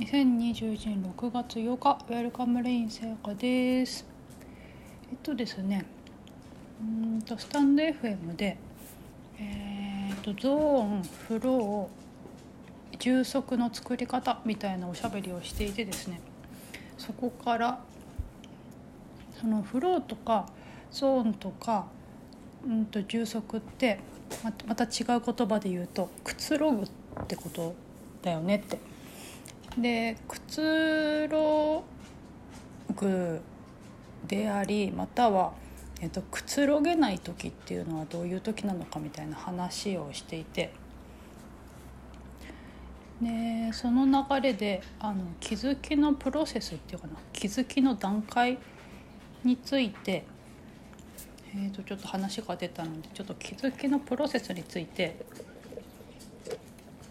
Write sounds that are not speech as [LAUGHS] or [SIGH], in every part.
2021年6月8日ウェルカムレイン聖火です。えっとですねうんとスタンド FM でえー、っとゾーンフロー充足の作り方みたいなおしゃべりをしていてですねそこからそのフローとかゾーンとかうんと充足ってまた違う言葉で言うとくつろぐってことだよねって。でくつろぐでありまたは、えっと、くつろげない時っていうのはどういう時なのかみたいな話をしていて。でその流れであの気づきのプロセスっていうかな気づきの段階について、えー、とちょっと話が出たのでちょっと気づきのプロセスについて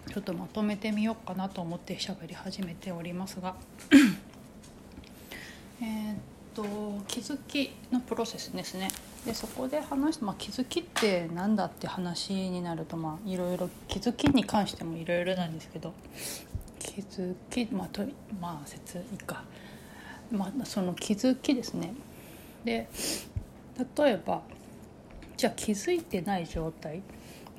ちょっとまとめてみようかなと思って喋り始めておりますが。[CLEARS THROAT] えっと気づきのプロセスですね。でそこで話す、まあ、気づきって何だって話になるとまあいろいろ気づきに関してもいろいろなんですけど。気づきまあとまあ説いか、まあ、その気づきですね。で例えばじゃあ気づいてない状態っ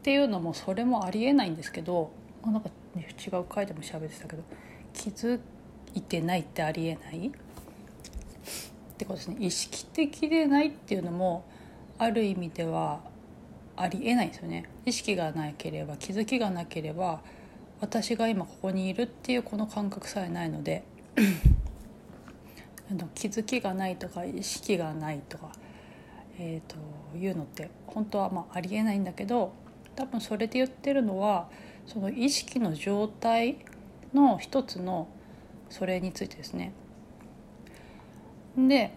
ていうのもそれもありえないんですけどなんか、ね、違う回でも喋ってたけど気づいてないってありえない？ってことですね。意識的でないっていうのもある意味ではありえないですよね。意識がなければ気づきがなければ私が今ここにいるっていうこの感覚さえないので [CLEARS THROAT] あの気づきがないとか意識がないとか、えー、というのって本当はまあありえないんだけど多分それで言ってるのはその意識の状態の一つのそれについてですね。で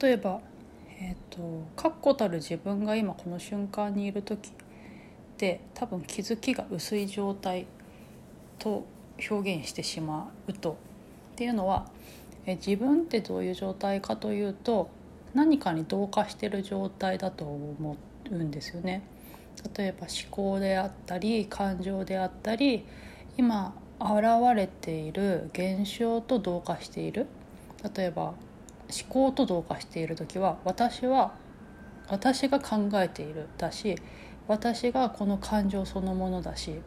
例えばえっ、ー、と確固たる自分が今この瞬間にいる時って多分気づきが薄い状態と表現してしまうとっていうのはえ自分ってどういう状態かというと何かに同化してる状態だと思うんですよね。例えば思考であったり感情であったり今現れている現象と同化している例えば思考と同化している時は私は私が考えているだし私がこの感情そのものだし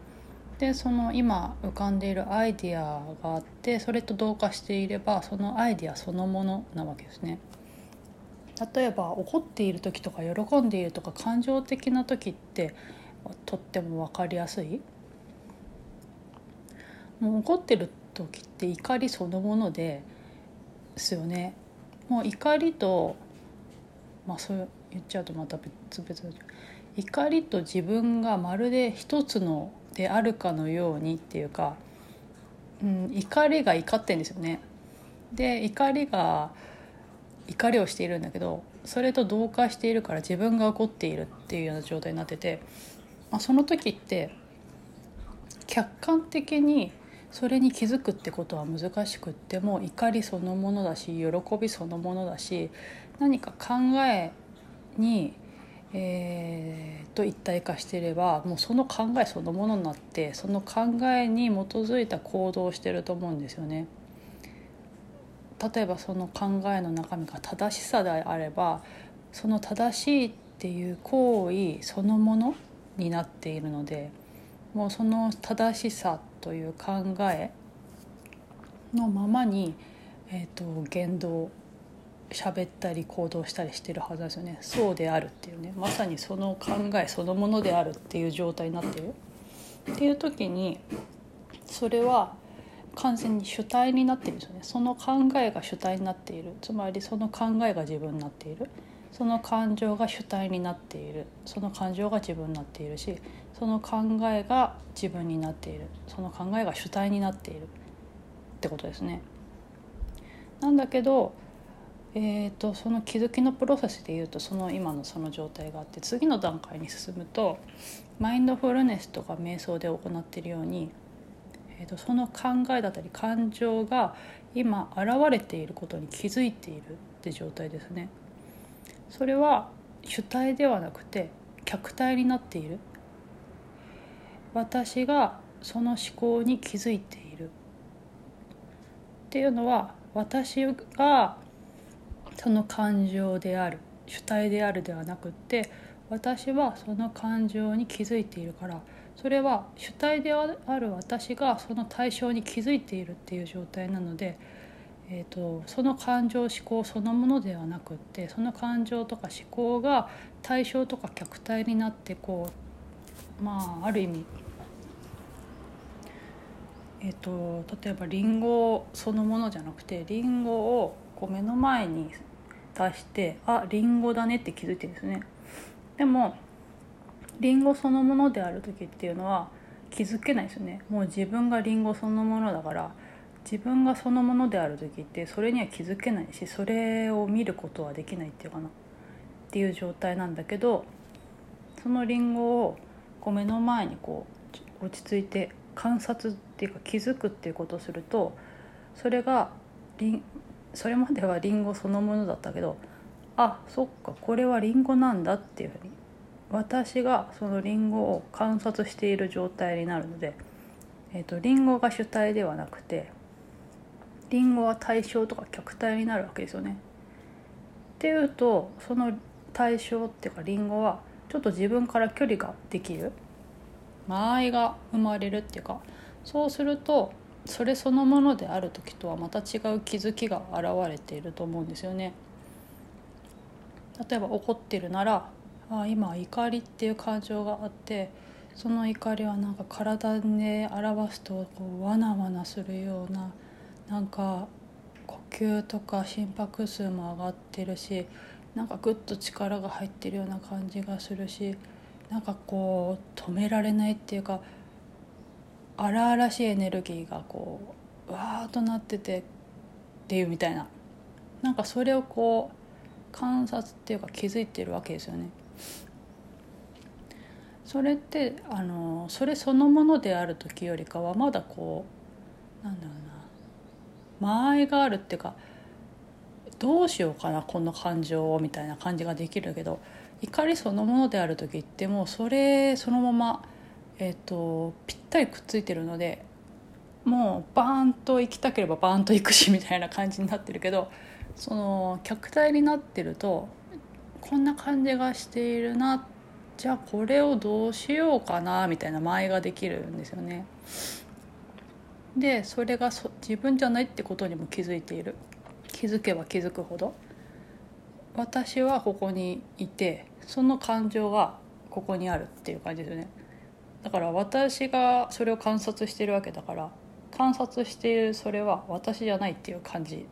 でその今浮かんでいるアイディアがあってそれと同化していればそのアイディアそのものなわけですね。例えば怒っている時とか喜んでいるとか感情的な時ってとっても分かりやすい？もう怒ってる時って怒りそのものですよね。もう怒りとまあそう言っちゃうとまた別々。怒りと自分がまるで一つのであるかのようにっていうか、うん、怒りが怒ってんですよね。で怒りが怒りをしているんだけどそれと同化しているから自分が怒っているっていうような状態になってて、まあ、その時って客観的にそれに気づくってことは難しくっても怒りそのものだし喜びそのものだし何か考えに、えー、と一体化していればもうその考えそのものになってその考えに基づいた行動をしてると思うんですよね。例えばその考えの中身が正しさであればその正しいっていう行為そのものになっているのでもうその正しさという考えのままに、えーと、言動喋ったり行動したりしてるはずですよね。そうであるっていうね。まさにその考えそのものであるっていう状態になってる。っていう時にそれは完全に主体になってるんですよね。その考えが主体になっている。つまりその考えが自分になっている。その感情が主体になっている。その感情が自分になっているしその考えが自分になっている。その考えが主体になっている。ってことですね。なんだけど、えーと、その気づきのプロセスでいうとその今のその状態があって次の段階に進むとマインドフルネスとか瞑想で行っているようにえーと、その考えだったり感情が今現れていることに気づいているって状態ですね。それは主体ではなくて客体になっている私がその思考に気づいているっていうのは私がその感情である主体であるではなくって私はその感情に気づいているからそれは主体である私がその対象に気づいているっていう状態なので、えーと、その感情思考そのものではなくってその感情とか思考が対象とか客体になってこうまあある意味えーと、例えばりんごそのものじゃなくてりんごをこう目の前に出してありんごだねって気づいてるんですね。でもりんごそのものである時っていうのは気づけないですよね。もう自分がりんごそのものだから自分がそのものである時ってそれには気づけないしそれを見ることはできないっていうかな。っていう状態なんだけどそのりんごをこう目の前にこう落ち着いて観察っていうか気づくっていうことをするとそれがそれまではりんごそのものだったけどあそっかこれはりんごなんだっていうふうに私がそのりんごを観察している状態になるので、えーと、りんごが主体ではなくてりんごは対象とか客体になるわけですよね。っていうとその対象っていうかりんごはちょっと自分から距離ができる間合いが生まれるっていうかそうするとそれそのものである時とはまた違う気づきが現れていると思うんですよね。例えば怒ってるならあ今怒りっていう感情があってその怒りはなんか体で表すとこうわなわなするようななんか呼吸とか心拍数も上がってるしなんかグッと力が入ってるような感じがするしなんかこう止められないっていうか荒々しいエネルギーがこうわーっとなっててっていうみたいな。なんかそれをこう観察っていうか気づいてるわけですよね。それってあのそれそのものである時よりかはまだこうなんだろうな間合いがあるっていうかどうしようかなこの感情をみたいな感じができるけど怒りそのものである時ってもうそれそのまま、えーと、ぴったりくっついてるのでもうバーンと行きたければバーンと行くしみたいな感じになってるけどその客体になってるとこんな感じがしているなじゃあこれをどうしようかなみたいな間合いができるんですよね。でそれがそ自分じゃないってことにも気づいている。気づけば気づくほど。私はここにいてその感情がここにあるっていう感じですよね。だから私がそれを観察してるわけだから観察しているそれは私じゃないっていう感じ。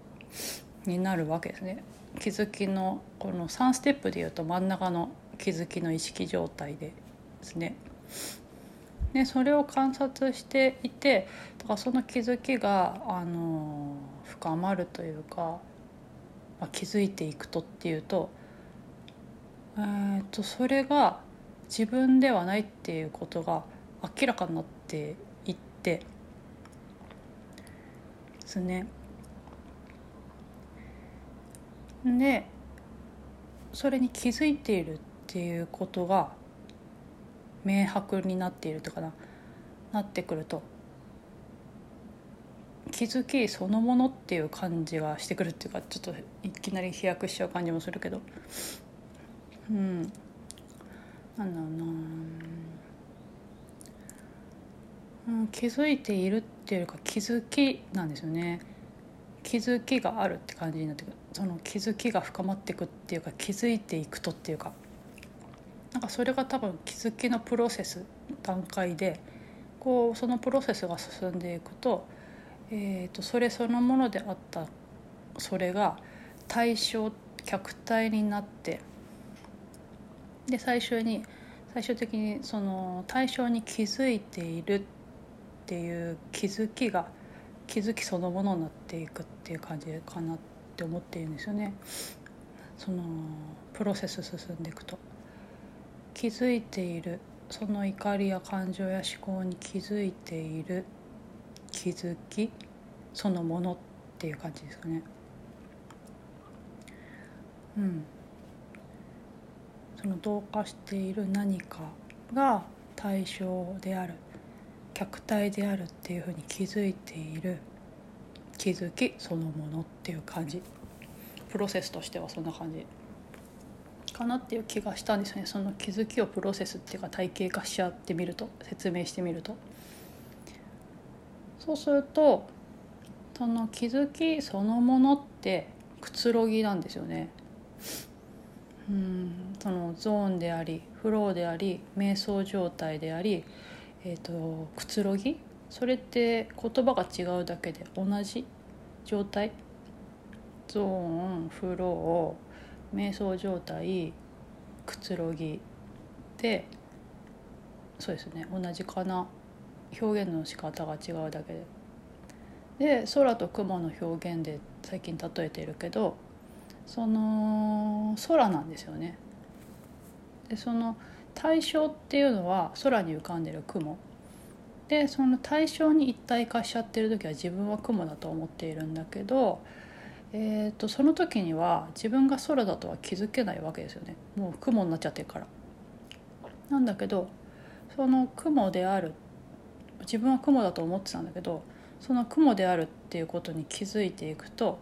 になるわけですね気づきのこの3ステップでいうと真ん中の気づきの意識状態でですねでそれを観察していてだからその気づきがあの深まるというか、まあ、気づいていくとっていうと,、えー、とそれが自分ではないっていうことが明らかになっていってですね。でそれに気づいているっていうことが明白になっているとかななってくると気づきそのものっていう感じがしてくるっていうかちょっといきなり飛躍しちゃう感じもするけど。うん。なんだろうな、うん、気づいているっていうか気づきなんですよね。気づきがあるって感じになってくる。その気づきが深まっていくっていうか気づいていくとっていうか。なんかそれが多分気づきのプロセス段階でこうそのプロセスが進んでいくと,、えーと、それそのものであったそれが対象客体になってで最終に最終的にその対象に気づいているっていう気づきが気づきそのものになっていくっていう感じかなって思っているんですよね。そのプロセス進んでいくと。気づいている。その怒りや感情や思考に気づいている。気づき。そのものっていう感じですかね。うん、その同化している何かが対象である。客体であるっていうふうに気づいている。気づきそのものっていう感じ。プロセスとしてはそんな感じかなっていう気がしたんですよね。その気づきをプロセスっていうか体系化しちゃってみると。説明してみると。そうするとその気づきそのものってくつろぎなんですよね。うん。そのゾーンでありフローであり瞑想状態であり、えーと、くつろぎ？それって言葉が違うだけで同じ状態？ゾーンフロー瞑想状態くつろぎでそうですね同じかな表現の仕方が違うだけで。で空と雲の表現で最近例えてるけどその空なんですよね。でその対象っていうのは空に浮かんでる雲でその対象に一体化しちゃってる時は自分は雲だと思っているんだけど、えーと、その時には自分が空だとは気づけないわけですよねもう雲になっちゃってるから。なんだけどその雲である自分は雲だと思ってたんだけどその雲であるっていうことに気づいていくと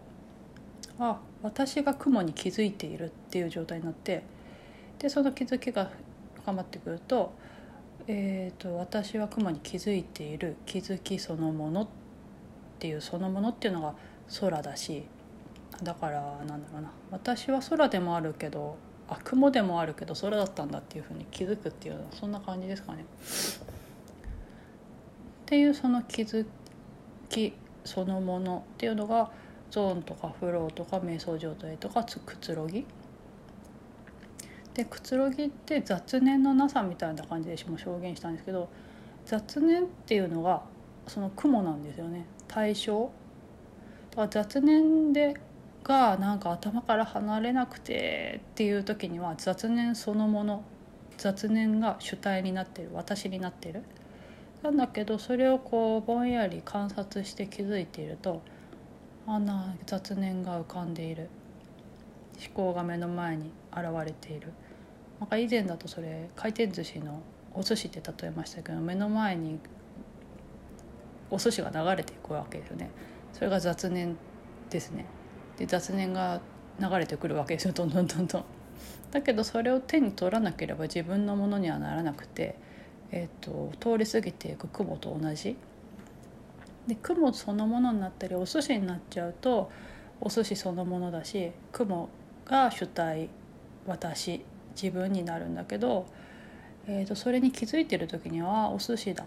あ私が雲に気づいているっていう状態になってでその気づきが深まってくると,、えーと、私は雲に気づいている気づきそのものっていうそのものっていうのが空だしだからなんだろうな私は空でもあるけどあ雲でもあるけど空だったんだっていうふうに気づくっていうのはそんな感じですかね。っていうその気づきそのものっていうのがゾーンとかフローとか瞑想状態とかくつろぎでくつろぎって雑念のなさみたいな感じでも表現したんですけど雑念っていうのがその雲なんですよね。対象。だから雑念でがなんか頭から離れなくてっていう時には雑念そのもの雑念が主体になってる私になってる。なんだけどそれをこうぼんやり観察して気づいているとあんな雑念が浮かんでいる。思考が目の前に現れている。なんか以前だとそれ回転寿司のお寿司って例えましたけど目の前にお寿司が流れていくわけですよね。それが雑念ですね。で雑念が流れてくるわけですよ。どんどんどんどん。だけどそれを手に取らなければ自分のものにはならなくて、えーと、通り過ぎていく雲と同じ。で雲そのものになったりお寿司になっちゃうとお寿司そのものだし雲が主体私自分になるんだけど、えー、とそれに気づいてる時にはお寿司だ。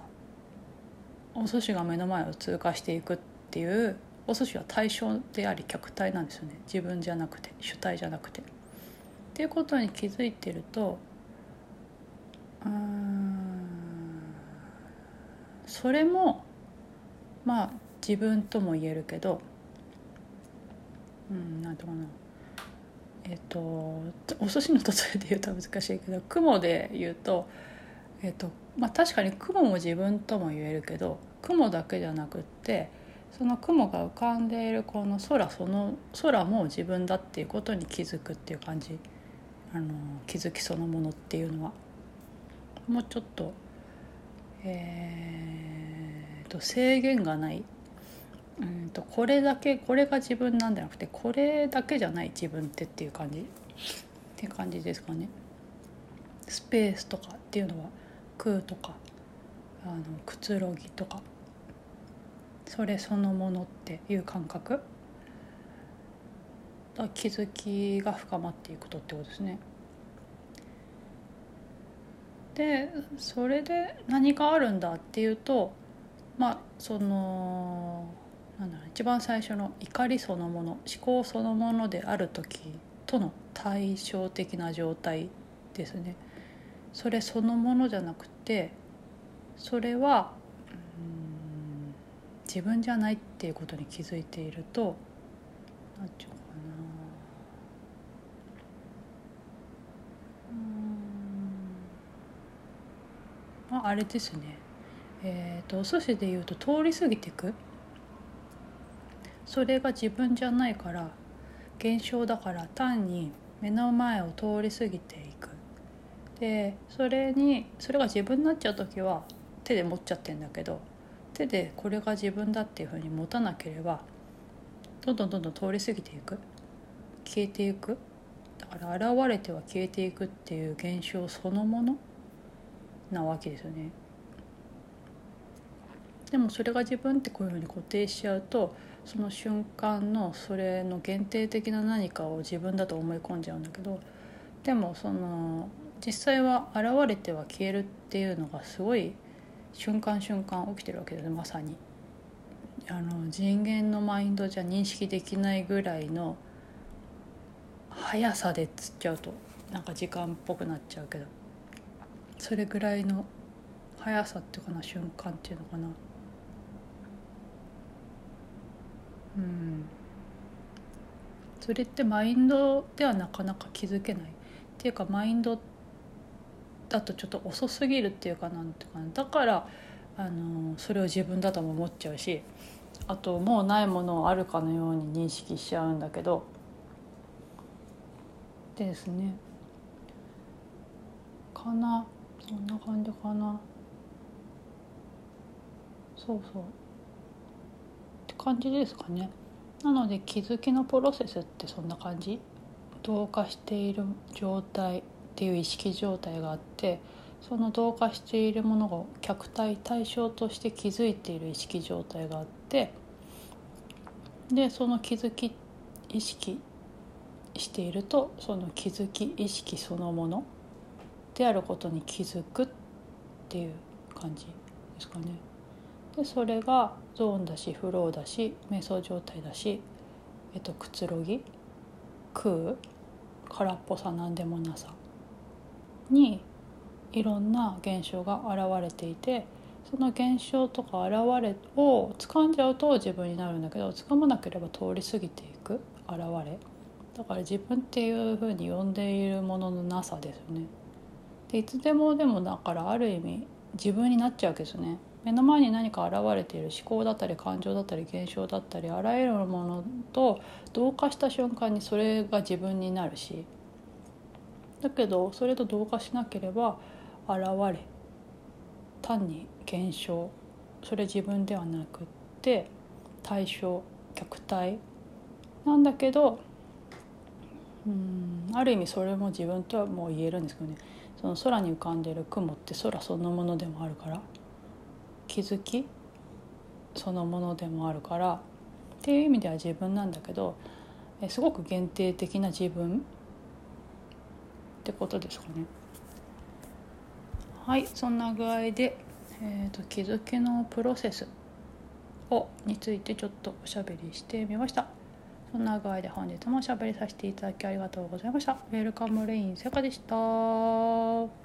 お寿司が目の前を通過していくっていうお寿司は対象であり客体なんですよね。自分じゃなくて主体じゃなくて。っていうことに気づいてるとうんそれもまあ自分とも言えるけどうんなんていうかな。えっとお寿司の例えで言うと難しいけど [LAUGHS] 雲で言うとえっとまあ確かに雲も自分とも言えるけど雲だけじゃなくってその雲が浮かんでいるこの空その空も自分だっていうことに気づくっていう感じ。あの気づきそのものっていうのは。もうちょっとえー、と制限がない。うんとこれだけこれが自分なんじゃなくてこれだけじゃない自分ってっていう感じって感じですかね。スペースとかっていうのは空とかあのくつろぎとかそれそのものっていう感覚気づきが深まっていくとってことですね。でそれで何があるんだっていうとまあそのなんだろう一番最初の怒りそのもの思考そのものである時との対照的な状態ですね。それそのものじゃなくてそれは自分じゃないっていうことに気づいていると何て言うかな。うん。ああれですね。えっ、ー、とお寿司でいうと通り過ぎていくそれが自分じゃないから現象だから単に目の前を通り過ぎていく。でそれにそれが自分になっちゃう時は手で持っちゃってんだけど手でこれが自分だっていうふうに持たなければどんどんどんどん通り過ぎていく。消えていく。だから現れては消えていくっていう現象そのものなわけですよね。でもそれが自分ってこういうふうに固定しちゃうとその瞬間のそれの限定的な何かを自分だと思い込んじゃうんだけどでもその実際は現れては消えるっていうのがすごい瞬間瞬間起きてるわけですまさに。あの人間のマインドじゃ認識できないぐらいの速さでつっちゃうとなんか時間っぽくなっちゃうけどそれぐらいの速さっていうかな瞬間っていうのかなうん。それってマインドではなかなか気づけない。っていうかマインドだとちょっと遅すぎるっていうかなんていうかなだからあのそれを自分だとも思っちゃうしあともうないものをあるかのように認識しちゃうんだけど。でですね。かな。そんな感じかな。そうそう。感じですかねなので気づきのプロセスってそんな感じ？同化している状態っていう意識状態があってその同化しているものが客体対象として気づいている意識状態があってでその気づき意識しているとその気づき意識そのものであることに気づくっていう感じですかね。でそれがゾーンだしフローだし瞑想状態だし、えっと、くつろぎ空空っぽさなんでもなさにいろんな現象が現れていてその現象とか現れを掴んじゃうと自分になるんだけど掴まなければ通り過ぎていく現れだから自分っていうふうに呼んでいるもののなさですよね。でいつでもでもだからある意味自分になっちゃうわけですね。目の前に何か現れている思考だったり感情だったり現象だったりあらゆるものと同化した瞬間にそれが自分になるしだけどそれと同化しなければ現れ単に現象それ自分ではなくって対象客体なんだけどうんある意味それも自分とはもう言えるんですけどね。その空に浮かんでいる雲って空そのものでもあるから気づきそのものでもあるからっていう意味では自分なんだけどすごく限定的な自分？ってことですかね。はいそんな具合で、えーと、気づきのプロセスをについてちょっとおしゃべりしてみました。そんな具合で本日もおしゃべりさせていただきありがとうございました。ウェルカムレインセカでした。